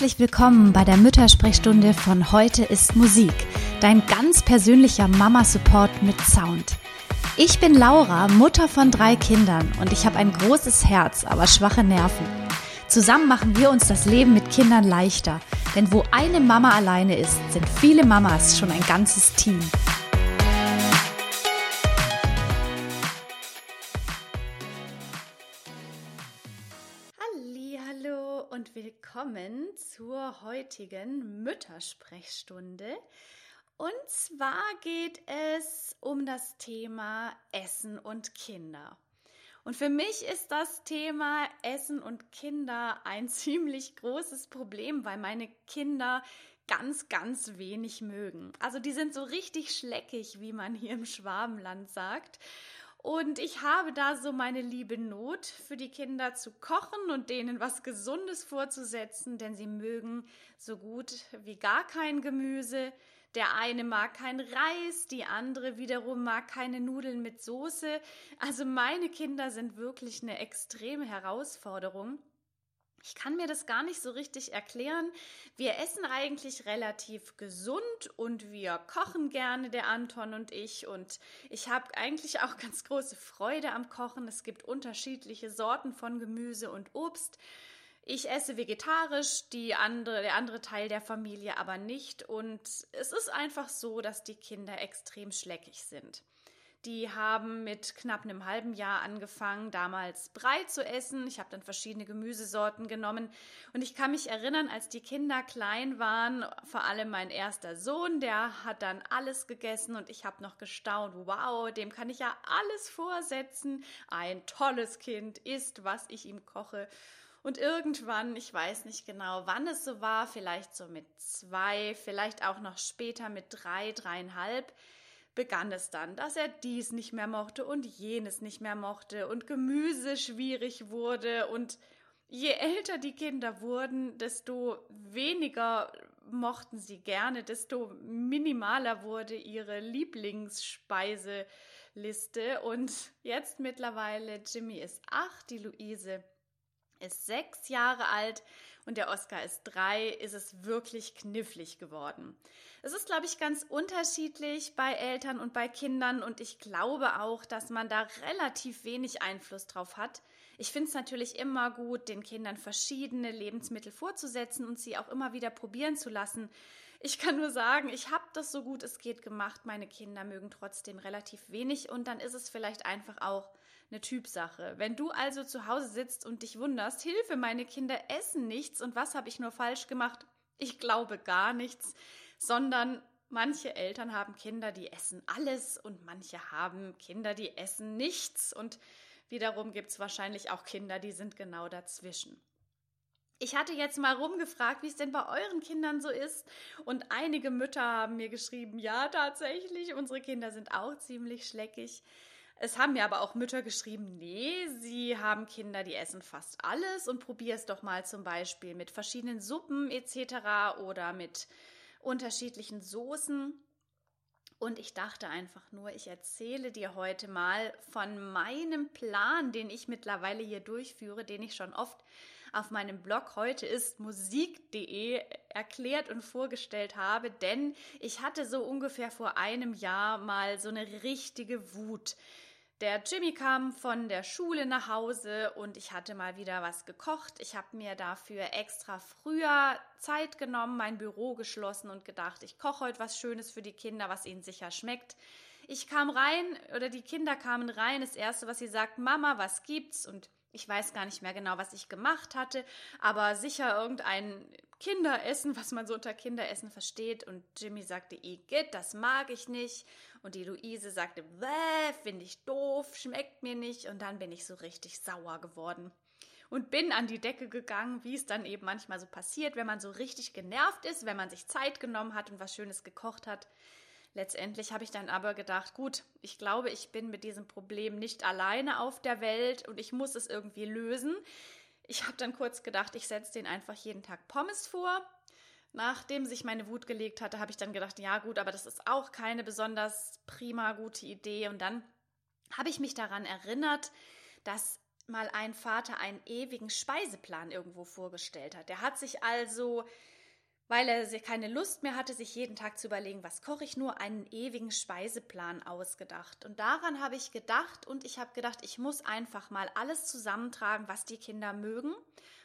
Herzlich willkommen bei der Müttersprechstunde von Heute ist Musik, dein ganz persönlicher Mama-Support mit Sound. Ich bin Laura, Mutter von drei Kindern und ich habe ein großes Herz, aber schwache Nerven. Zusammen machen wir uns das Leben mit Kindern leichter, denn wo eine Mama alleine ist, sind viele Mamas schon ein ganzes Team. Willkommen zur heutigen Müttersprechstunde. Und zwar geht es um das Thema Essen und Kinder. Und für mich ist das Thema Essen und Kinder ein ziemlich großes Problem, weil meine Kinder ganz, ganz wenig mögen. Also die sind so richtig schleckig, wie man hier im Schwabenland sagt. Und ich habe da so meine liebe Not für die Kinder zu kochen und denen was Gesundes vorzusetzen, denn sie mögen so gut wie gar kein Gemüse. Der eine mag kein Reis, die andere wiederum mag keine Nudeln mit Soße. Also meine Kinder sind wirklich eine extreme Herausforderung. Ich kann mir das gar nicht so richtig erklären. Wir essen eigentlich relativ gesund und wir kochen gerne, der Anton und ich. Und ich habe eigentlich auch ganz große Freude am Kochen. Es gibt unterschiedliche Sorten von Gemüse und Obst. Ich esse vegetarisch, die andere, der andere Teil der Familie aber nicht. Und es ist einfach so, dass die Kinder extrem schleckig sind. Die haben mit knapp einem halben Jahr angefangen, damals Brei zu essen. Ich habe dann verschiedene Gemüsesorten genommen. Und ich kann mich erinnern, als die Kinder klein waren, vor allem mein erster Sohn, der hat dann alles gegessen und ich habe noch gestaunt, wow, dem kann ich ja alles vorsetzen. Ein tolles Kind isst, was ich ihm koche. Und irgendwann, ich weiß nicht genau, wann es so war, vielleicht so mit zwei, vielleicht auch noch später mit drei, dreieinhalb, begann es dann, dass er dies nicht mehr mochte und jenes nicht mehr mochte und Gemüse schwierig wurde. Und je älter die Kinder wurden, desto weniger mochten sie gerne, desto minimaler wurde ihre Lieblingsspeiseliste. Und jetzt mittlerweile Jimmy ist acht, die Luise ist sechs Jahre alt und der Oscar ist drei, ist es wirklich knifflig geworden. Es ist, glaube ich, ganz unterschiedlich bei Eltern und bei Kindern und ich glaube auch, dass man da relativ wenig Einfluss drauf hat. Ich finde es natürlich immer gut, den Kindern verschiedene Lebensmittel vorzusetzen und sie auch immer wieder probieren zu lassen. Ich kann nur sagen, ich habe das so gut es geht gemacht. Meine Kinder mögen trotzdem relativ wenig und dann ist es vielleicht einfach auch eine Typsache. Wenn du also zu Hause sitzt und dich wunderst, Hilfe, meine Kinder essen nichts und was habe ich nur falsch gemacht? Ich glaube gar nichts, sondern manche Eltern haben Kinder, die essen alles und manche haben Kinder, die essen nichts und wiederum gibt es wahrscheinlich auch Kinder, die sind genau dazwischen. Ich hatte jetzt mal rumgefragt, wie es denn bei euren Kindern so ist. Und einige Mütter haben mir geschrieben, ja, tatsächlich, unsere Kinder sind auch ziemlich schleckig. Es haben mir aber auch Mütter geschrieben, nee, sie haben Kinder, die essen fast alles und probier es doch mal zum Beispiel mit verschiedenen Suppen etc. oder mit unterschiedlichen Soßen. Und ich dachte einfach nur, ich erzähle dir heute mal von meinem Plan, den ich mittlerweile hier durchführe, den ich schon oft auf meinem Blog heute ist musik.de erklärt und vorgestellt habe, denn ich hatte so ungefähr vor einem Jahr mal so eine richtige Wut der Jimmy kam von der Schule nach Hause und ich hatte mal wieder was gekocht. Ich habe mir dafür extra früher Zeit genommen, mein Büro geschlossen und gedacht, ich koche heute was Schönes für die Kinder, was ihnen sicher schmeckt. Ich kam rein oder die Kinder kamen rein. Das erste, was sie sagt, Mama, was gibt's? Und ich weiß gar nicht mehr genau, was ich gemacht hatte, aber sicher irgendein Kinderessen, was man so unter Kinderessen versteht. Und Jimmy sagte, Igitt, das mag ich nicht. Und die Luise sagte, finde ich doof, schmeckt mir nicht. Und dann bin ich so richtig sauer geworden und bin an die Decke gegangen, wie es dann eben manchmal so passiert, wenn man so richtig genervt ist, wenn man sich Zeit genommen hat und was Schönes gekocht hat. Letztendlich habe ich dann aber gedacht, gut, ich glaube, ich bin mit diesem Problem nicht alleine auf der Welt und ich muss es irgendwie lösen. Ich habe dann kurz gedacht, ich setze den einfach jeden Tag Pommes vor. Nachdem sich meine Wut gelegt hatte, habe ich dann gedacht, ja gut, aber das ist auch keine besonders prima gute Idee. Und dann habe ich mich daran erinnert, dass mal ein Vater einen ewigen Speiseplan irgendwo vorgestellt hat. Der hat sich also, weil er keine Lust mehr hatte, sich jeden Tag zu überlegen, was koche ich, nur einen ewigen Speiseplan ausgedacht. Und daran habe ich gedacht und ich habe gedacht, ich muss einfach mal alles zusammentragen, was die Kinder mögen.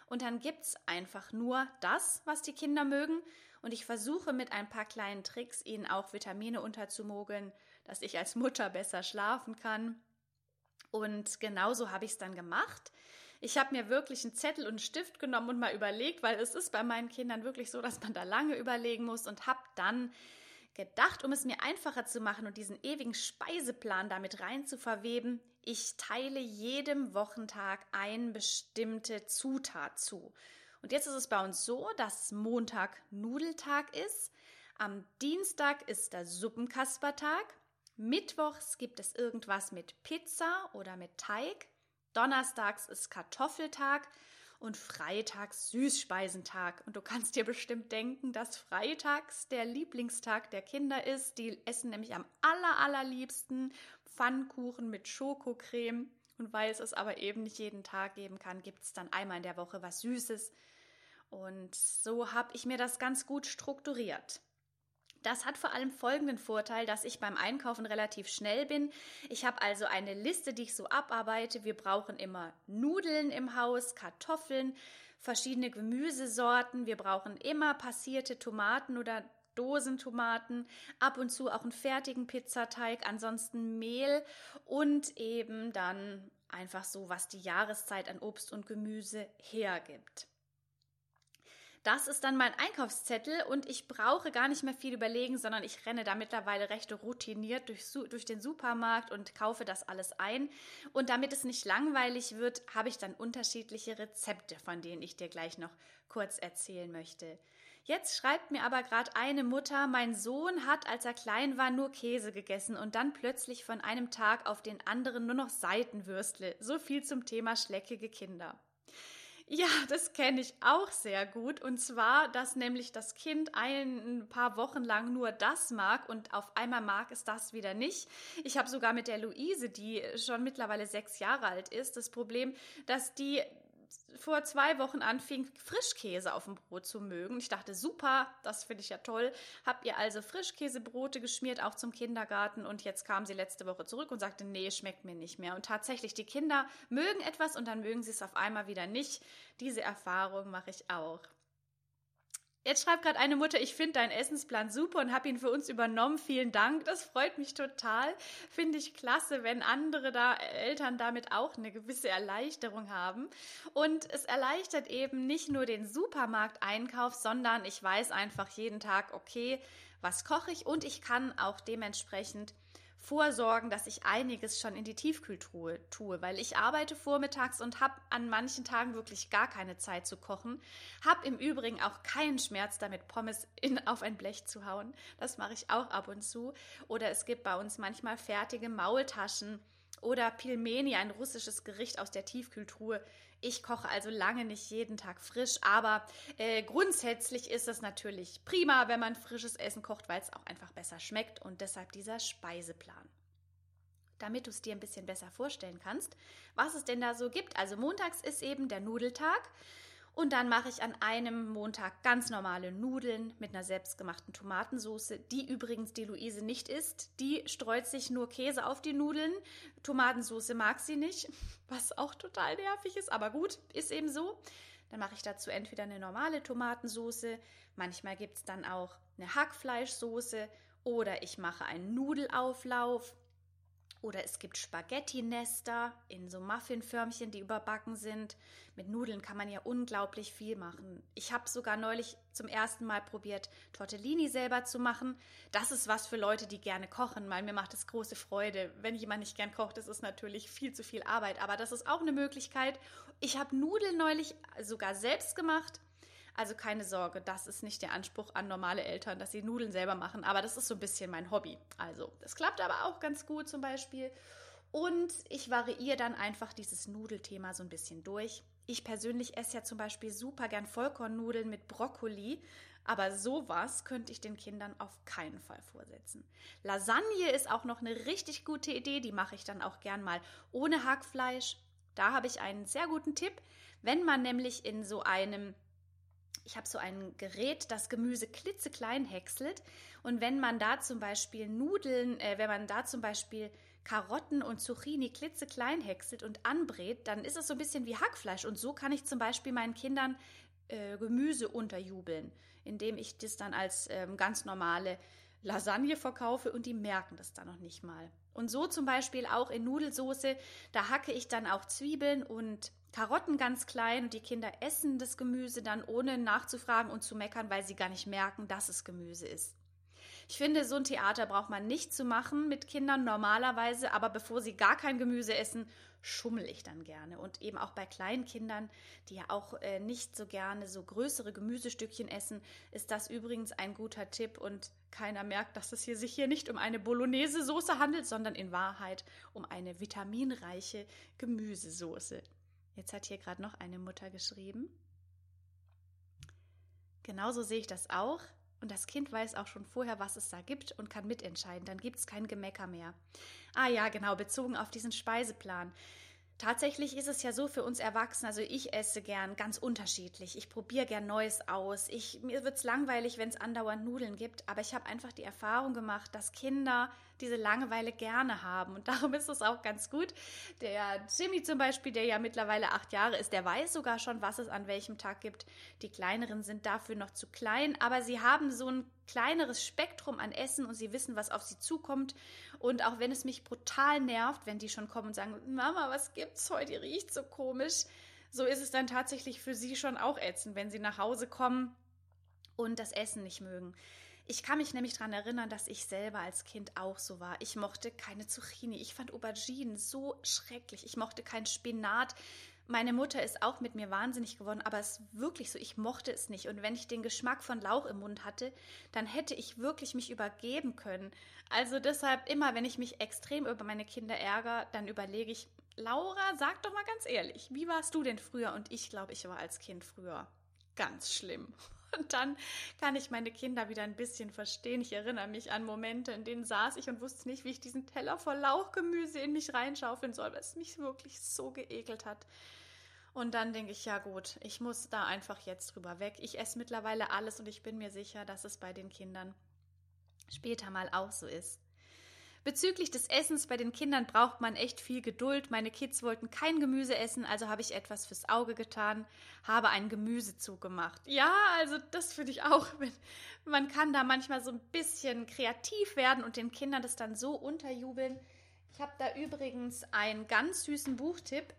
Und dann gibt es einfach nur das, was die Kinder mögen. Und ich versuche mit ein paar kleinen Tricks ihnen auch Vitamine unterzumogeln, dass ich als Mutter besser schlafen kann und genauso habe ich es dann gemacht. Ich habe mir wirklich einen Zettel und einen Stift genommen und mal überlegt, weil es ist bei meinen Kindern wirklich so, dass man da lange überlegen muss und habe dann gedacht, um es mir einfacher zu machen und diesen ewigen Speiseplan damit rein zu verweben, ich teile jedem Wochentag eine bestimmte Zutat zu. Und jetzt ist es bei uns so, dass Montag Nudeltag ist, am Dienstag ist der Suppenkaspertag, Mittwochs gibt es irgendwas mit Pizza oder mit Teig. Donnerstags ist Kartoffeltag und freitags Süßspeisentag. Und du kannst dir bestimmt denken, dass freitags der Lieblingstag der Kinder ist. Die essen nämlich am aller, allerliebsten Pfannkuchen mit Schokocreme. Und weil es es aber eben nicht jeden Tag geben kann, gibt es dann einmal in der Woche was Süßes. Und so habe ich mir das ganz gut strukturiert. Das hat vor allem folgenden Vorteil, dass ich beim Einkaufen relativ schnell bin. Ich habe also eine Liste, die ich so abarbeite. Wir brauchen immer Nudeln im Haus, Kartoffeln, verschiedene Gemüsesorten. Wir brauchen immer passierte Tomaten oder Dosentomaten, ab und zu auch einen fertigen Pizzateig, ansonsten Mehl und eben dann einfach so, was die Jahreszeit an Obst und Gemüse hergibt. Das ist dann mein Einkaufszettel und ich brauche gar nicht mehr viel überlegen, sondern ich renne da mittlerweile recht routiniert durch, durch den Supermarkt und kaufe das alles ein. Und damit es nicht langweilig wird, habe ich dann unterschiedliche Rezepte, von denen ich dir gleich noch kurz erzählen möchte. Jetzt schreibt mir aber gerade eine Mutter, mein Sohn hat, als er klein war, nur Käse gegessen und dann plötzlich von einem Tag auf den anderen nur noch Seitenwürstle. So viel zum Thema schleckige Kinder. Ja, das kenne ich auch sehr gut. Und zwar, dass nämlich das Kind ein paar Wochen lang nur das mag und auf einmal mag es das wieder nicht. Ich habe sogar mit der Luise, die schon mittlerweile sechs Jahre alt ist, das Problem, dass die vor zwei Wochen anfing, Frischkäse auf dem Brot zu mögen. Ich dachte, super, das finde ich ja toll. Habt ihr also Frischkäsebrote geschmiert, auch zum Kindergarten. Und jetzt kam sie letzte Woche zurück und sagte, nee, schmeckt mir nicht mehr. Und tatsächlich, die Kinder mögen etwas und dann mögen sie es auf einmal wieder nicht. Diese Erfahrung mache ich auch. Jetzt schreibt gerade eine Mutter, ich finde deinen Essensplan super und habe ihn für uns übernommen. Vielen Dank. Das freut mich total. Finde ich klasse, wenn andere da Eltern damit auch eine gewisse Erleichterung haben. Und es erleichtert eben nicht nur den Supermarkteinkauf, sondern ich weiß einfach jeden Tag, okay, was koche ich und ich kann auch dementsprechend vorsorgen, dass ich einiges schon in die Tiefkühltruhe tue, weil ich arbeite vormittags und habe an manchen Tagen wirklich gar keine Zeit zu kochen. Habe im Übrigen auch keinen Schmerz damit, Pommes in, auf ein Blech zu hauen. Das mache ich auch ab und zu. Oder es gibt bei uns manchmal fertige Maultaschen oder Pilmeni, ein russisches Gericht aus der Tiefkühltruhe. Ich koche also lange nicht jeden Tag frisch, aber äh, grundsätzlich ist es natürlich prima, wenn man frisches Essen kocht, weil es auch einfach besser schmeckt und deshalb dieser Speiseplan. Damit du es dir ein bisschen besser vorstellen kannst, was es denn da so gibt. Also montags ist eben der Nudeltag. Und dann mache ich an einem Montag ganz normale Nudeln mit einer selbstgemachten Tomatensauce, die übrigens die Luise nicht isst. Die streut sich nur Käse auf die Nudeln. Tomatensauce mag sie nicht, was auch total nervig ist, aber gut, ist eben so. Dann mache ich dazu entweder eine normale Tomatensauce, manchmal gibt es dann auch eine Hackfleischsoße oder ich mache einen Nudelauflauf oder es gibt Spaghetti-Nester in so Muffinförmchen, die überbacken sind. Mit Nudeln kann man ja unglaublich viel machen. Ich habe sogar neulich zum ersten Mal probiert, Tortellini selber zu machen. Das ist was für Leute, die gerne kochen, weil mir macht es große Freude. Wenn jemand nicht gern kocht, ist es natürlich viel zu viel Arbeit. Aber das ist auch eine Möglichkeit. Ich habe Nudeln neulich sogar selbst gemacht also keine Sorge, das ist nicht der Anspruch an normale Eltern, dass sie Nudeln selber machen. Aber das ist so ein bisschen mein Hobby. Also, das klappt aber auch ganz gut zum Beispiel. Und ich variiere dann einfach dieses Nudelthema so ein bisschen durch. Ich persönlich esse ja zum Beispiel super gern Vollkornnudeln mit Brokkoli, aber sowas könnte ich den Kindern auf keinen Fall vorsetzen. Lasagne ist auch noch eine richtig gute Idee, die mache ich dann auch gern mal ohne Hackfleisch Da habe ich einen sehr guten Tipp. Wenn man nämlich in so einem ich habe so ein Gerät, das Gemüse klitzeklein häckselt. Und wenn man da zum Beispiel Nudeln, äh, wenn man da zum Beispiel Karotten und Zucchini klitzeklein häckselt und anbrät, dann ist es so ein bisschen wie Hackfleisch. Und so kann ich zum Beispiel meinen Kindern äh, Gemüse unterjubeln, indem ich das dann als ähm, ganz normale Lasagne verkaufe und die merken das dann noch nicht mal. Und so zum Beispiel auch in Nudelsoße, da hacke ich dann auch Zwiebeln und Karotten ganz klein und die Kinder essen das Gemüse dann ohne nachzufragen und zu meckern, weil sie gar nicht merken, dass es Gemüse ist. Ich finde, so ein Theater braucht man nicht zu machen mit Kindern normalerweise, aber bevor sie gar kein Gemüse essen, schummel ich dann gerne. Und eben auch bei kleinen Kindern, die ja auch äh, nicht so gerne so größere Gemüsestückchen essen, ist das übrigens ein guter Tipp und keiner merkt, dass es hier sich hier nicht um eine Bolognese-Soße handelt, sondern in Wahrheit um eine vitaminreiche Gemüsesoße. Jetzt hat hier gerade noch eine Mutter geschrieben. Genauso sehe ich das auch. Und das Kind weiß auch schon vorher, was es da gibt und kann mitentscheiden. Dann gibt es kein Gemecker mehr. Ah ja, genau, bezogen auf diesen Speiseplan. Tatsächlich ist es ja so für uns Erwachsene, also ich esse gern ganz unterschiedlich. Ich probiere gern Neues aus. Ich, mir wird es langweilig, wenn es andauernd Nudeln gibt, aber ich habe einfach die Erfahrung gemacht, dass Kinder diese Langeweile gerne haben. Und darum ist es auch ganz gut. Der Jimmy zum Beispiel, der ja mittlerweile acht Jahre ist, der weiß sogar schon, was es an welchem Tag gibt. Die kleineren sind dafür noch zu klein, aber sie haben so ein kleineres Spektrum an Essen und sie wissen, was auf sie zukommt. Und auch wenn es mich brutal nervt, wenn die schon kommen und sagen, Mama, was gibt's heute? Die riecht so komisch. So ist es dann tatsächlich für sie schon auch ätzend, wenn sie nach Hause kommen und das Essen nicht mögen. Ich kann mich nämlich daran erinnern, dass ich selber als Kind auch so war. Ich mochte keine Zucchini. Ich fand Auberginen so schrecklich. Ich mochte keinen Spinat. Meine Mutter ist auch mit mir wahnsinnig geworden, aber es ist wirklich so, ich mochte es nicht. Und wenn ich den Geschmack von Lauch im Mund hatte, dann hätte ich wirklich mich übergeben können. Also deshalb immer, wenn ich mich extrem über meine Kinder ärgere, dann überlege ich, Laura, sag doch mal ganz ehrlich, wie warst du denn früher? Und ich glaube, ich war als Kind früher ganz schlimm. Und dann kann ich meine Kinder wieder ein bisschen verstehen. Ich erinnere mich an Momente, in denen saß ich und wusste nicht, wie ich diesen Teller voll Lauchgemüse in mich reinschaufeln soll, weil es mich wirklich so geekelt hat. Und dann denke ich, ja gut, ich muss da einfach jetzt drüber weg. Ich esse mittlerweile alles und ich bin mir sicher, dass es bei den Kindern später mal auch so ist. Bezüglich des Essens bei den Kindern braucht man echt viel Geduld. Meine Kids wollten kein Gemüse essen, also habe ich etwas fürs Auge getan, habe einen Gemüsezug gemacht. Ja, also das finde ich auch. Man kann da manchmal so ein bisschen kreativ werden und den Kindern das dann so unterjubeln. Ich habe da übrigens einen ganz süßen Buchtipp.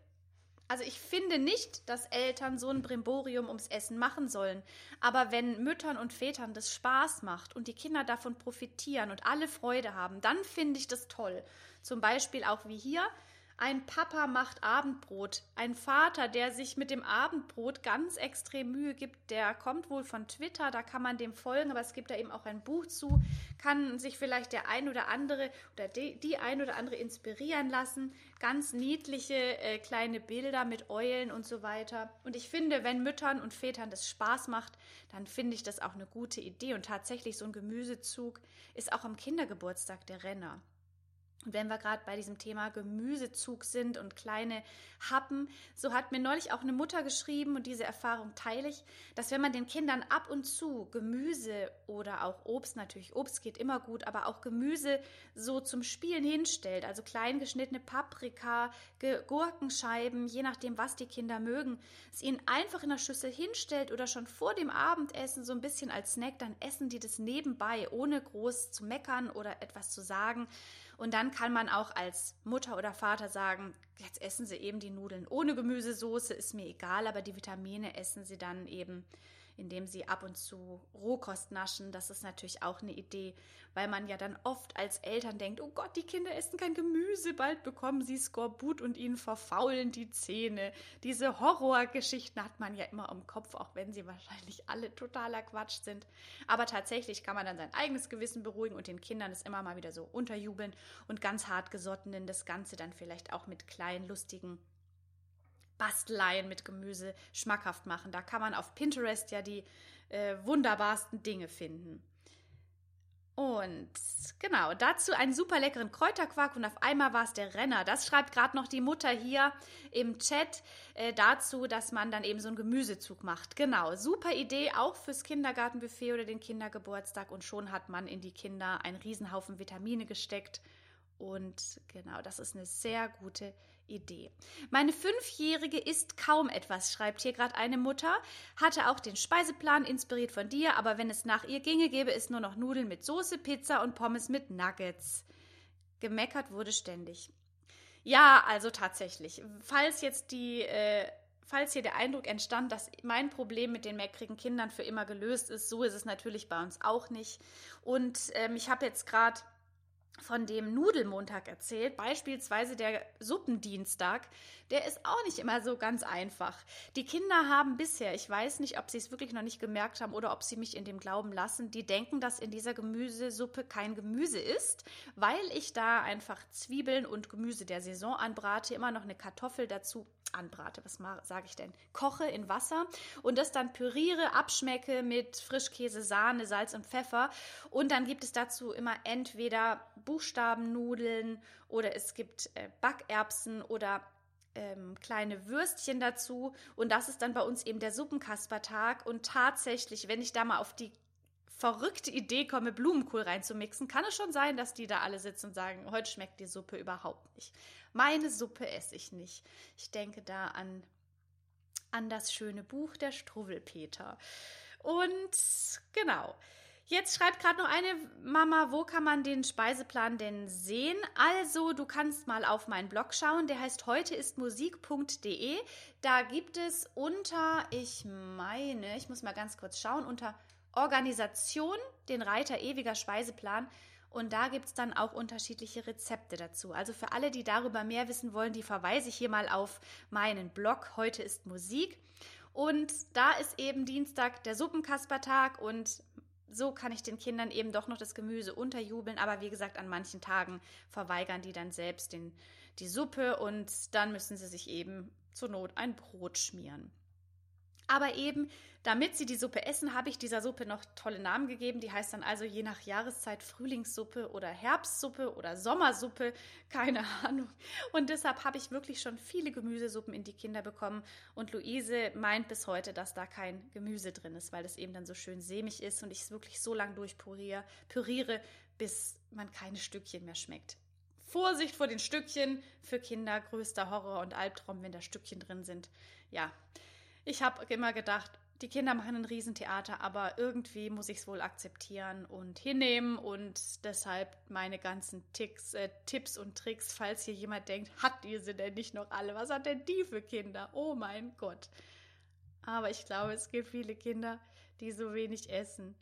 Also ich finde nicht, dass Eltern so ein Brimborium ums Essen machen sollen. Aber wenn Müttern und Vätern das Spaß macht und die Kinder davon profitieren und alle Freude haben, dann finde ich das toll. Zum Beispiel auch wie hier, ein Papa macht Abendbrot. Ein Vater, der sich mit dem Abendbrot ganz extrem Mühe gibt, der kommt wohl von Twitter, da kann man dem folgen, aber es gibt da eben auch ein Buch zu, kann sich vielleicht der ein oder andere oder die, die ein oder andere inspirieren lassen. Ganz niedliche äh, kleine Bilder mit Eulen und so weiter. Und ich finde, wenn Müttern und Vätern das Spaß macht, dann finde ich das auch eine gute Idee. Und tatsächlich, so ein Gemüsezug ist auch am Kindergeburtstag der Renner. Und wenn wir gerade bei diesem Thema Gemüsezug sind und kleine Happen, so hat mir neulich auch eine Mutter geschrieben und diese Erfahrung teile ich, dass wenn man den Kindern ab und zu Gemüse oder auch Obst, natürlich Obst geht immer gut, aber auch Gemüse so zum Spielen hinstellt, also klein geschnittene Paprika, Gurkenscheiben, je nachdem, was die Kinder mögen, es ihnen einfach in der Schüssel hinstellt oder schon vor dem Abendessen so ein bisschen als Snack, dann essen die das nebenbei, ohne groß zu meckern oder etwas zu sagen. Und dann kann man auch als Mutter oder Vater sagen, jetzt essen Sie eben die Nudeln ohne Gemüsesoße, ist mir egal, aber die Vitamine essen Sie dann eben indem sie ab und zu Rohkost naschen. Das ist natürlich auch eine Idee, weil man ja dann oft als Eltern denkt, oh Gott, die Kinder essen kein Gemüse, bald bekommen sie Skorbut und ihnen verfaulen die Zähne. Diese Horrorgeschichten hat man ja immer im Kopf, auch wenn sie wahrscheinlich alle totaler Quatsch sind. Aber tatsächlich kann man dann sein eigenes Gewissen beruhigen und den Kindern es immer mal wieder so unterjubeln und ganz hartgesottenen das Ganze dann vielleicht auch mit kleinen, lustigen Basteleien mit Gemüse schmackhaft machen. Da kann man auf Pinterest ja die äh, wunderbarsten Dinge finden. Und genau, dazu einen super leckeren Kräuterquark und auf einmal war es der Renner. Das schreibt gerade noch die Mutter hier im Chat äh, dazu, dass man dann eben so einen Gemüsezug macht. Genau, super Idee, auch fürs Kindergartenbuffet oder den Kindergeburtstag und schon hat man in die Kinder einen Riesenhaufen Vitamine gesteckt. Und genau, das ist eine sehr gute Idee. Meine Fünfjährige isst kaum etwas, schreibt hier gerade eine Mutter, hatte auch den Speiseplan inspiriert von dir, aber wenn es nach ihr ginge, gäbe es nur noch Nudeln mit Soße, Pizza und Pommes mit Nuggets. Gemeckert wurde ständig. Ja, also tatsächlich. Falls jetzt die, äh, falls hier der Eindruck entstand, dass mein Problem mit den meckrigen Kindern für immer gelöst ist, so ist es natürlich bei uns auch nicht. Und ähm, ich habe jetzt gerade von dem Nudelmontag erzählt, beispielsweise der Suppendienstag, der ist auch nicht immer so ganz einfach. Die Kinder haben bisher, ich weiß nicht, ob sie es wirklich noch nicht gemerkt haben oder ob sie mich in dem Glauben lassen, die denken, dass in dieser Gemüsesuppe kein Gemüse ist, weil ich da einfach Zwiebeln und Gemüse der Saison anbrate, immer noch eine Kartoffel dazu anbrate, was sage ich denn? Koche in Wasser und das dann püriere, abschmecke mit Frischkäse, Sahne, Salz und Pfeffer. Und dann gibt es dazu immer entweder Buchstabennudeln oder es gibt äh, Backerbsen oder ähm, kleine Würstchen dazu. Und das ist dann bei uns eben der Suppenkaspertag. Und tatsächlich, wenn ich da mal auf die verrückte Idee komme, Blumenkohl reinzumixen, kann es schon sein, dass die da alle sitzen und sagen, heute schmeckt die Suppe überhaupt nicht. Meine Suppe esse ich nicht. Ich denke da an, an das schöne Buch der Struwwelpeter. Und genau. Jetzt schreibt gerade noch eine Mama, wo kann man den Speiseplan denn sehen? Also, du kannst mal auf meinen Blog schauen, der heißt heute ist musik.de. Da gibt es unter, ich meine, ich muss mal ganz kurz schauen, unter Organisation den Reiter ewiger Speiseplan und da gibt es dann auch unterschiedliche Rezepte dazu. Also für alle, die darüber mehr wissen wollen, die verweise ich hier mal auf meinen Blog. Heute ist Musik. Und da ist eben Dienstag der Suppenkaspertag und so kann ich den Kindern eben doch noch das Gemüse unterjubeln. Aber wie gesagt, an manchen Tagen verweigern die dann selbst den, die Suppe und dann müssen sie sich eben zur Not ein Brot schmieren. Aber eben, damit sie die Suppe essen, habe ich dieser Suppe noch tolle Namen gegeben. Die heißt dann also je nach Jahreszeit Frühlingssuppe oder Herbstsuppe oder Sommersuppe, keine Ahnung. Und deshalb habe ich wirklich schon viele Gemüsesuppen in die Kinder bekommen. Und Luise meint bis heute, dass da kein Gemüse drin ist, weil es eben dann so schön sämig ist und ich es wirklich so lange durchpüriere, püriere, bis man keine Stückchen mehr schmeckt. Vorsicht vor den Stückchen für Kinder, größter Horror und Albtraum, wenn da Stückchen drin sind. Ja, ich habe immer gedacht, die Kinder machen ein Riesentheater, aber irgendwie muss ich es wohl akzeptieren und hinnehmen und deshalb meine ganzen Ticks, äh, Tipps und Tricks, falls hier jemand denkt, hat diese denn nicht noch alle? Was hat denn die für Kinder? Oh mein Gott. Aber ich glaube, es gibt viele Kinder, die so wenig essen.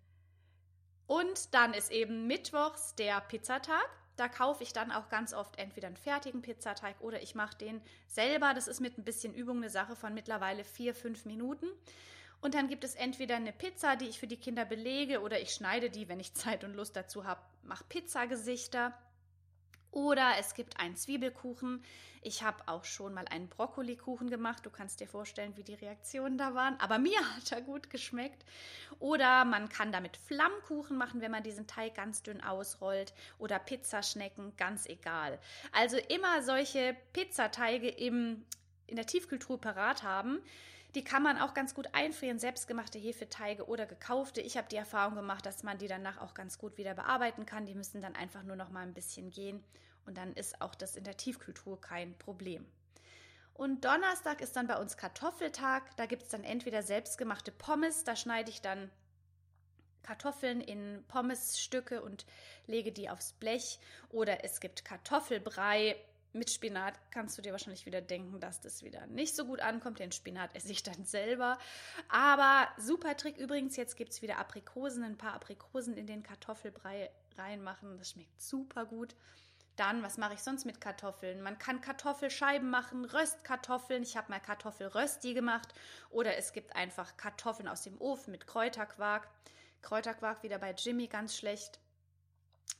Und dann ist eben Mittwochs der Pizzatag. Da kaufe ich dann auch ganz oft entweder einen fertigen Pizzateig oder ich mache den selber. Das ist mit ein bisschen Übung eine Sache von mittlerweile vier, fünf Minuten. Und dann gibt es entweder eine Pizza, die ich für die Kinder belege, oder ich schneide die, wenn ich Zeit und Lust dazu habe, mache Pizzagesichter. Oder es gibt einen Zwiebelkuchen. Ich habe auch schon mal einen Brokkolikuchen gemacht. Du kannst dir vorstellen, wie die Reaktionen da waren. Aber mir hat er gut geschmeckt. Oder man kann damit Flammkuchen machen, wenn man diesen Teig ganz dünn ausrollt. Oder Pizzaschnecken, ganz egal. Also immer solche Pizzateige im, in der Tiefkühltruhe parat haben. Die kann man auch ganz gut einfrieren, selbstgemachte Hefeteige oder gekaufte. Ich habe die Erfahrung gemacht, dass man die danach auch ganz gut wieder bearbeiten kann. Die müssen dann einfach nur noch mal ein bisschen gehen und dann ist auch das in der Tiefkühltruhe kein Problem. Und Donnerstag ist dann bei uns Kartoffeltag. Da gibt es dann entweder selbstgemachte Pommes, da schneide ich dann Kartoffeln in Pommesstücke und lege die aufs Blech. Oder es gibt Kartoffelbrei mit Spinat kannst du dir wahrscheinlich wieder denken, dass das wieder nicht so gut ankommt. Den Spinat esse ich dann selber. Aber super Trick übrigens, jetzt gibt es wieder Aprikosen, ein paar Aprikosen in den Kartoffelbrei reinmachen. Das schmeckt super gut. Dann, was mache ich sonst mit Kartoffeln? Man kann Kartoffelscheiben machen, Röstkartoffeln. Ich habe mal Kartoffelrösti gemacht. Oder es gibt einfach Kartoffeln aus dem Ofen mit Kräuterquark. Kräuterquark wieder bei Jimmy ganz schlecht.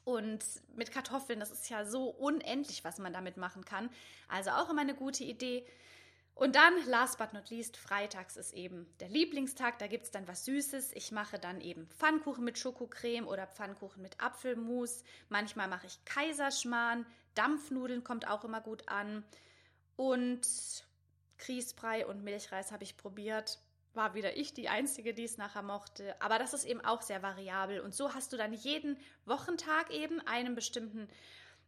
Und mit Kartoffeln, das ist ja so unendlich, was man damit machen kann. Also auch immer eine gute Idee. Und dann, last but not least, freitags ist eben der Lieblingstag. Da gibt es dann was Süßes. Ich mache dann eben Pfannkuchen mit Schokocreme oder Pfannkuchen mit Apfelmus. Manchmal mache ich Kaiserschmarrn. Dampfnudeln kommt auch immer gut an. Und Grießbrei und Milchreis habe ich probiert. War wieder ich die Einzige, die es nachher mochte. Aber das ist eben auch sehr variabel. Und so hast du dann jeden Wochentag eben einem bestimmten,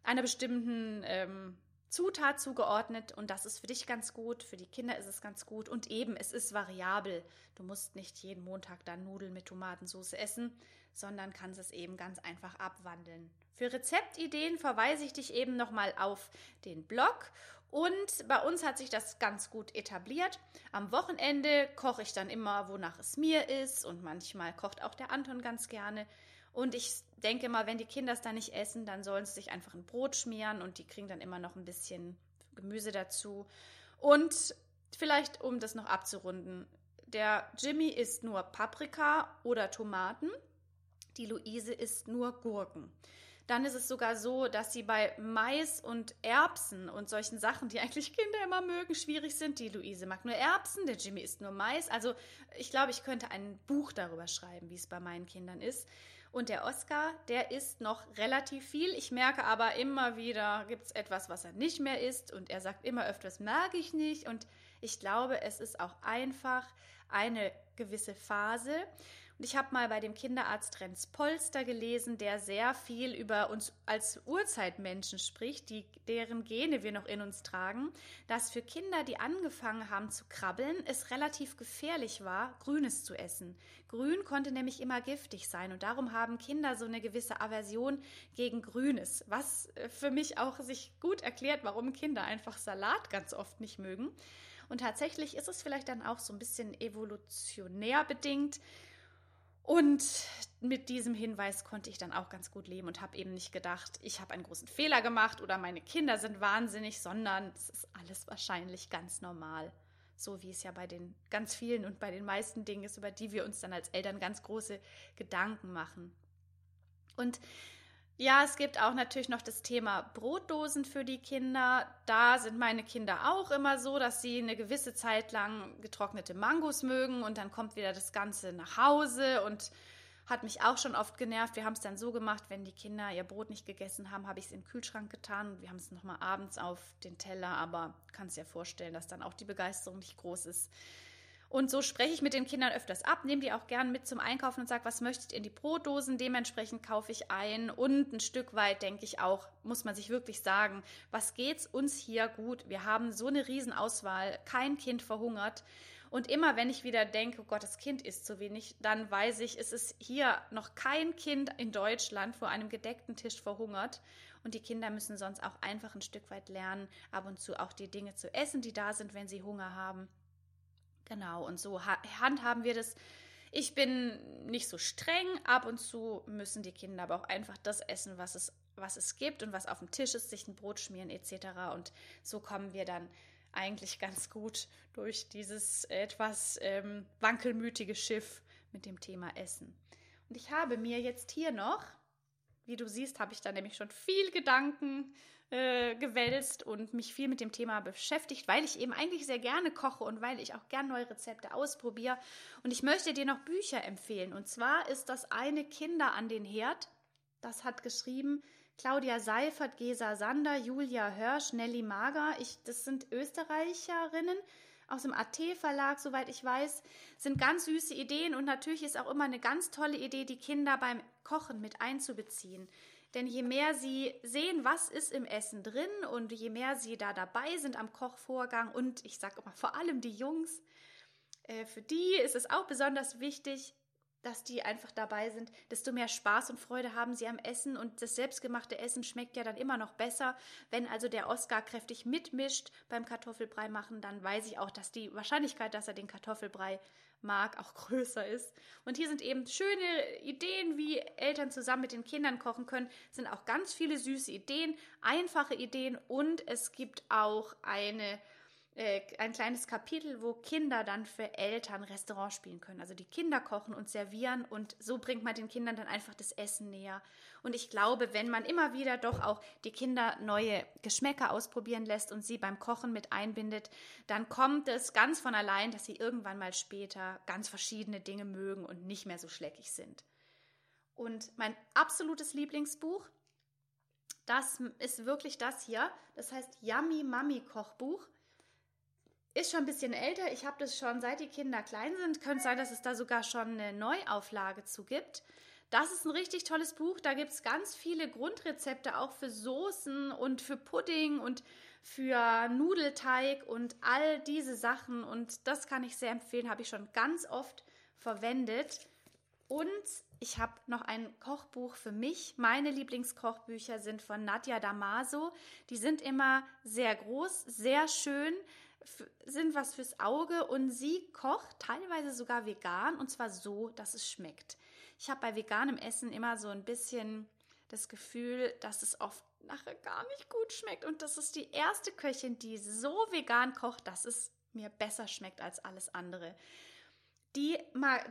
einer bestimmten ähm, Zutat zugeordnet und das ist für dich ganz gut, für die Kinder ist es ganz gut und eben, es ist variabel. Du musst nicht jeden Montag dann Nudeln mit Tomatensauce essen, sondern kannst es eben ganz einfach abwandeln. Für Rezeptideen verweise ich dich eben nochmal auf den Blog und bei uns hat sich das ganz gut etabliert. Am Wochenende koche ich dann immer, wonach es mir ist und manchmal kocht auch der Anton ganz gerne. Und ich denke mal, wenn die Kinder es dann nicht essen, dann sollen sie sich einfach ein Brot schmieren und die kriegen dann immer noch ein bisschen Gemüse dazu. Und vielleicht, um das noch abzurunden, der Jimmy isst nur Paprika oder Tomaten, die Luise isst nur Gurken. Dann ist es sogar so, dass sie bei Mais und Erbsen und solchen Sachen, die eigentlich Kinder immer mögen, schwierig sind. Die Luise mag nur Erbsen, der Jimmy isst nur Mais. Also ich glaube, ich könnte ein Buch darüber schreiben, wie es bei meinen Kindern ist. Und der Oscar, der isst noch relativ viel. Ich merke aber immer wieder, gibt es etwas, was er nicht mehr isst. Und er sagt immer öfters, mag ich nicht. Und ich glaube, es ist auch einfach eine gewisse Phase. Und ich habe mal bei dem Kinderarzt Renz Polster gelesen, der sehr viel über uns als Urzeitmenschen spricht, die, deren Gene wir noch in uns tragen, dass für Kinder, die angefangen haben zu krabbeln, es relativ gefährlich war, Grünes zu essen. Grün konnte nämlich immer giftig sein und darum haben Kinder so eine gewisse Aversion gegen Grünes, was äh, für mich auch sich gut erklärt, warum Kinder einfach Salat ganz oft nicht mögen. Und tatsächlich ist es vielleicht dann auch so ein bisschen evolutionär bedingt, und mit diesem Hinweis konnte ich dann auch ganz gut leben und habe eben nicht gedacht, ich habe einen großen Fehler gemacht oder meine Kinder sind wahnsinnig, sondern es ist alles wahrscheinlich ganz normal. So wie es ja bei den ganz vielen und bei den meisten Dingen ist, über die wir uns dann als Eltern ganz große Gedanken machen. Und ja, es gibt auch natürlich noch das Thema Brotdosen für die Kinder. Da sind meine Kinder auch immer so, dass sie eine gewisse Zeit lang getrocknete Mangos mögen und dann kommt wieder das Ganze nach Hause und hat mich auch schon oft genervt. Wir haben es dann so gemacht, wenn die Kinder ihr Brot nicht gegessen haben, habe ich es in den Kühlschrank getan wir haben es nochmal abends auf den Teller, aber kannst dir vorstellen, dass dann auch die Begeisterung nicht groß ist. Und so spreche ich mit den Kindern öfters ab, nehme die auch gern mit zum Einkaufen und sage, was möchtet ihr in die Brotdosen? Dementsprechend kaufe ich ein. Und ein Stück weit denke ich auch, muss man sich wirklich sagen, was geht's uns hier gut? Wir haben so eine Riesenauswahl, kein Kind verhungert. Und immer wenn ich wieder denke, oh Gott, das Kind isst zu wenig, dann weiß ich, es ist hier noch kein Kind in Deutschland vor einem gedeckten Tisch verhungert. Und die Kinder müssen sonst auch einfach ein Stück weit lernen, ab und zu auch die Dinge zu essen, die da sind, wenn sie Hunger haben. Genau, und so handhaben wir das. Ich bin nicht so streng, ab und zu müssen die Kinder aber auch einfach das essen, was es, was es gibt und was auf dem Tisch ist, sich ein Brot schmieren etc. Und so kommen wir dann eigentlich ganz gut durch dieses etwas ähm, wankelmütige Schiff mit dem Thema Essen. Und ich habe mir jetzt hier noch, wie du siehst, habe ich da nämlich schon viel Gedanken äh, gewälzt und mich viel mit dem Thema beschäftigt, weil ich eben eigentlich sehr gerne koche und weil ich auch gerne neue Rezepte ausprobiere. Und ich möchte dir noch Bücher empfehlen. Und zwar ist das eine Kinder an den Herd. Das hat geschrieben Claudia Seifert, Gesa Sander, Julia Hörsch, Nelly Mager. Ich, das sind Österreicherinnen aus dem AT-Verlag, soweit ich weiß, sind ganz süße Ideen und natürlich ist auch immer eine ganz tolle Idee, die Kinder beim Kochen mit einzubeziehen. Denn je mehr sie sehen, was ist im Essen drin und je mehr sie da dabei sind am Kochvorgang und ich sage immer vor allem die Jungs, äh, für die ist es auch besonders wichtig, dass die einfach dabei sind, desto mehr Spaß und Freude haben sie am Essen und das selbstgemachte Essen schmeckt ja dann immer noch besser. Wenn also der Oscar kräftig mitmischt beim Kartoffelbrei machen, dann weiß ich auch, dass die Wahrscheinlichkeit, dass er den Kartoffelbrei mag, auch größer ist. Und hier sind eben schöne Ideen, wie Eltern zusammen mit den Kindern kochen können. Es sind auch ganz viele süße Ideen, einfache Ideen und es gibt auch eine äh, ein kleines Kapitel, wo Kinder dann für Eltern Restaurant spielen können. Also die Kinder kochen und servieren und so bringt man den Kindern dann einfach das Essen näher. Und ich glaube, wenn man immer wieder doch auch die Kinder neue Geschmäcker ausprobieren lässt und sie beim Kochen mit einbindet, dann kommt es ganz von allein, dass sie irgendwann mal später ganz verschiedene Dinge mögen und nicht mehr so schleckig sind. Und mein absolutes Lieblingsbuch, das ist wirklich das hier. Das heißt Yummy Mummy Kochbuch ist schon ein bisschen älter. Ich habe das schon seit die Kinder klein sind. Könnte sein, dass es da sogar schon eine Neuauflage zu gibt. Das ist ein richtig tolles Buch. Da gibt es ganz viele Grundrezepte auch für Soßen und für Pudding und für Nudelteig und all diese Sachen. Und das kann ich sehr empfehlen. Habe ich schon ganz oft verwendet. Und ich habe noch ein Kochbuch für mich. Meine Lieblingskochbücher sind von Nadja Damaso. Die sind immer sehr groß, sehr schön sind was fürs Auge und sie kocht teilweise sogar vegan und zwar so, dass es schmeckt. Ich habe bei veganem Essen immer so ein bisschen das Gefühl, dass es oft nachher gar nicht gut schmeckt und das ist die erste Köchin, die so vegan kocht, dass es mir besser schmeckt als alles andere. Die,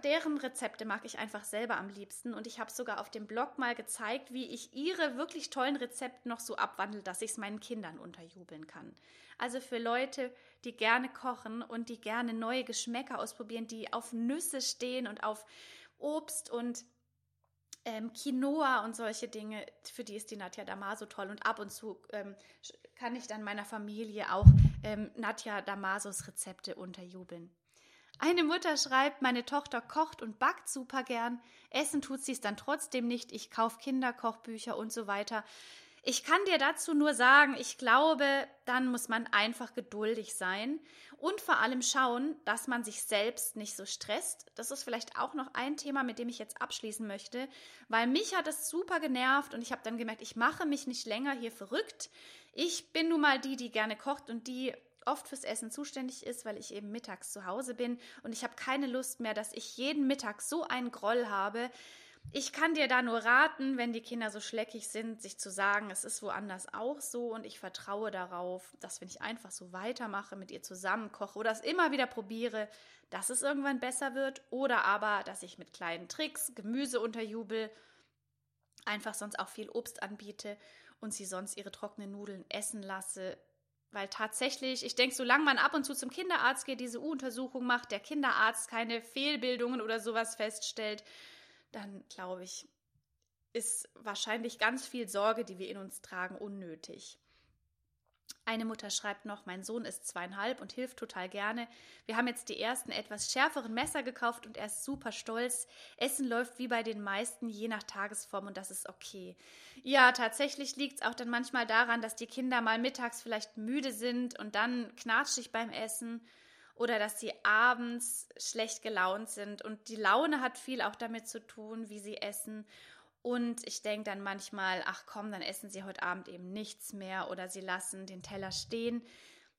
deren Rezepte mag ich einfach selber am liebsten und ich habe sogar auf dem Blog mal gezeigt, wie ich ihre wirklich tollen Rezepte noch so abwandle, dass ich es meinen Kindern unterjubeln kann. Also für Leute, die gerne kochen und die gerne neue Geschmäcker ausprobieren, die auf Nüsse stehen und auf Obst und ähm, Quinoa und solche Dinge, für die ist die Nadja Damaso toll. Und ab und zu ähm, kann ich dann meiner Familie auch ähm, Nadja Damasos Rezepte unterjubeln. Eine Mutter schreibt, meine Tochter kocht und backt super gern, essen tut sie es dann trotzdem nicht, ich kaufe Kinderkochbücher und so weiter. Ich kann dir dazu nur sagen, ich glaube, dann muss man einfach geduldig sein und vor allem schauen, dass man sich selbst nicht so stresst. Das ist vielleicht auch noch ein Thema, mit dem ich jetzt abschließen möchte, weil mich hat es super genervt und ich habe dann gemerkt, ich mache mich nicht länger hier verrückt. Ich bin nun mal die, die gerne kocht und die oft fürs Essen zuständig ist, weil ich eben mittags zu Hause bin. Und ich habe keine Lust mehr, dass ich jeden Mittag so einen Groll habe. Ich kann dir da nur raten, wenn die Kinder so schleckig sind, sich zu sagen, es ist woanders auch so. Und ich vertraue darauf, dass wenn ich einfach so weitermache, mit ihr zusammen koche oder es immer wieder probiere, dass es irgendwann besser wird. Oder aber, dass ich mit kleinen Tricks Gemüse unterjubel, einfach sonst auch viel Obst anbiete und sie sonst ihre trockenen Nudeln essen lasse, weil tatsächlich, ich denke, solange man ab und zu zum Kinderarzt geht, diese U-Untersuchung macht, der Kinderarzt keine Fehlbildungen oder sowas feststellt, dann glaube ich, ist wahrscheinlich ganz viel Sorge, die wir in uns tragen, unnötig. Eine Mutter schreibt noch, mein Sohn ist zweieinhalb und hilft total gerne. Wir haben jetzt die ersten etwas schärferen Messer gekauft und er ist super stolz. Essen läuft wie bei den meisten, je nach Tagesform und das ist okay. Ja, tatsächlich liegt es auch dann manchmal daran, dass die Kinder mal mittags vielleicht müde sind und dann knatschig beim Essen oder dass sie abends schlecht gelaunt sind und die Laune hat viel auch damit zu tun, wie sie essen und ich denke dann manchmal, ach komm, dann essen sie heute Abend eben nichts mehr oder sie lassen den Teller stehen.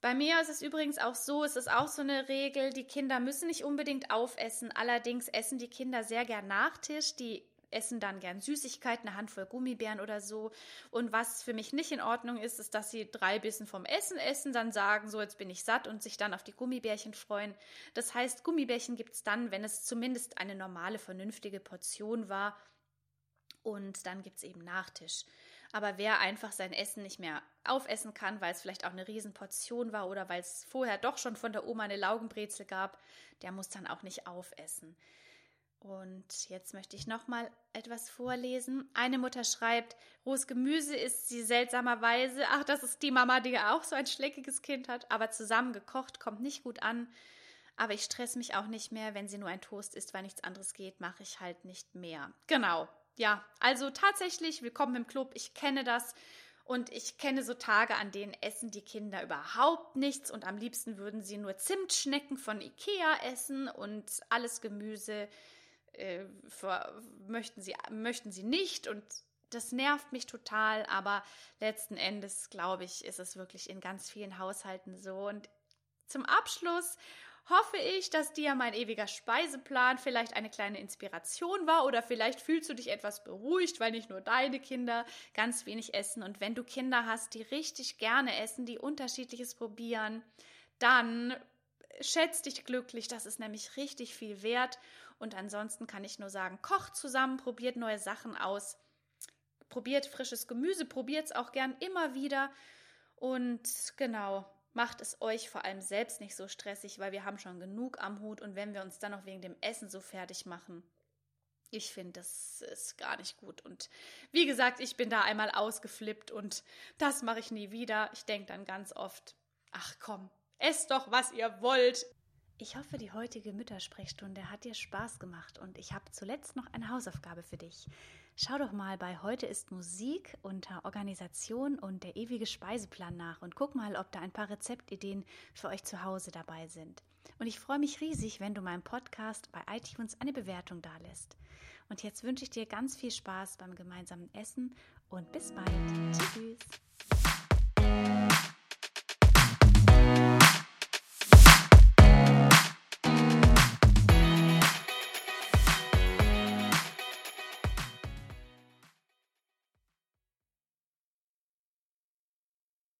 Bei mir ist es übrigens auch so, es ist auch so eine Regel, die Kinder müssen nicht unbedingt aufessen. Allerdings essen die Kinder sehr gern Nachtisch. Die essen dann gern Süßigkeiten, eine Handvoll Gummibären oder so. Und was für mich nicht in Ordnung ist, ist, dass sie drei Bissen vom Essen essen, dann sagen, so jetzt bin ich satt und sich dann auf die Gummibärchen freuen. Das heißt, Gummibärchen gibt es dann, wenn es zumindest eine normale, vernünftige Portion war und dann gibt es eben Nachtisch. Aber wer einfach sein Essen nicht mehr aufessen kann, weil es vielleicht auch eine Riesenportion war oder weil es vorher doch schon von der Oma eine Laugenbrezel gab, der muss dann auch nicht aufessen. Und jetzt möchte ich noch mal etwas vorlesen. Eine Mutter schreibt: Rohes Gemüse isst sie seltsamerweise. Ach, das ist die Mama, die auch so ein schleckiges Kind hat. Aber zusammen gekocht kommt nicht gut an. Aber ich stress mich auch nicht mehr, wenn sie nur ein Toast isst, weil nichts anderes geht, mache ich halt nicht mehr. Genau ja, also tatsächlich, willkommen im Club. Ich kenne das. Und ich kenne so Tage, an denen essen die Kinder überhaupt nichts und am liebsten würden sie nur Zimtschnecken von Ikea essen und alles Gemüse äh, für, möchten, sie, möchten sie nicht und das nervt mich total, aber letzten Endes, glaube ich, ist es wirklich in ganz vielen Haushalten so. Und zum Abschluss hoffe ich, dass dir mein ewiger Speiseplan vielleicht eine kleine Inspiration war oder vielleicht fühlst du dich etwas beruhigt, weil nicht nur deine Kinder ganz wenig essen und wenn du Kinder hast, die richtig gerne essen, die unterschiedliches probieren, dann schätz dich glücklich. Das ist nämlich richtig viel wert. Und ansonsten kann ich nur sagen, kocht zusammen, probiert neue Sachen aus. Probiert frisches Gemüse, probiert es auch gern immer wieder. Und genau, macht es euch vor allem selbst nicht so stressig, weil wir haben schon genug am Hut und wenn wir uns dann noch wegen dem Essen so fertig machen, ich finde, das ist gar nicht gut. Und wie gesagt, ich bin da einmal ausgeflippt und das mache ich nie wieder. Ich denke dann ganz oft, ach komm, esst doch, was ihr wollt. Ich hoffe, die heutige Müttersprechstunde hat dir Spaß gemacht und ich habe zuletzt noch eine Hausaufgabe für dich. Schau doch mal bei Heute ist Musik unter Organisation und der ewige Speiseplan nach und guck mal, ob da ein paar Rezeptideen für euch zu Hause dabei sind. Und ich freue mich riesig, wenn du meinem Podcast bei iTunes eine Bewertung dalässt. Und jetzt wünsche ich dir ganz viel Spaß beim gemeinsamen Essen und bis bald. Tschüss.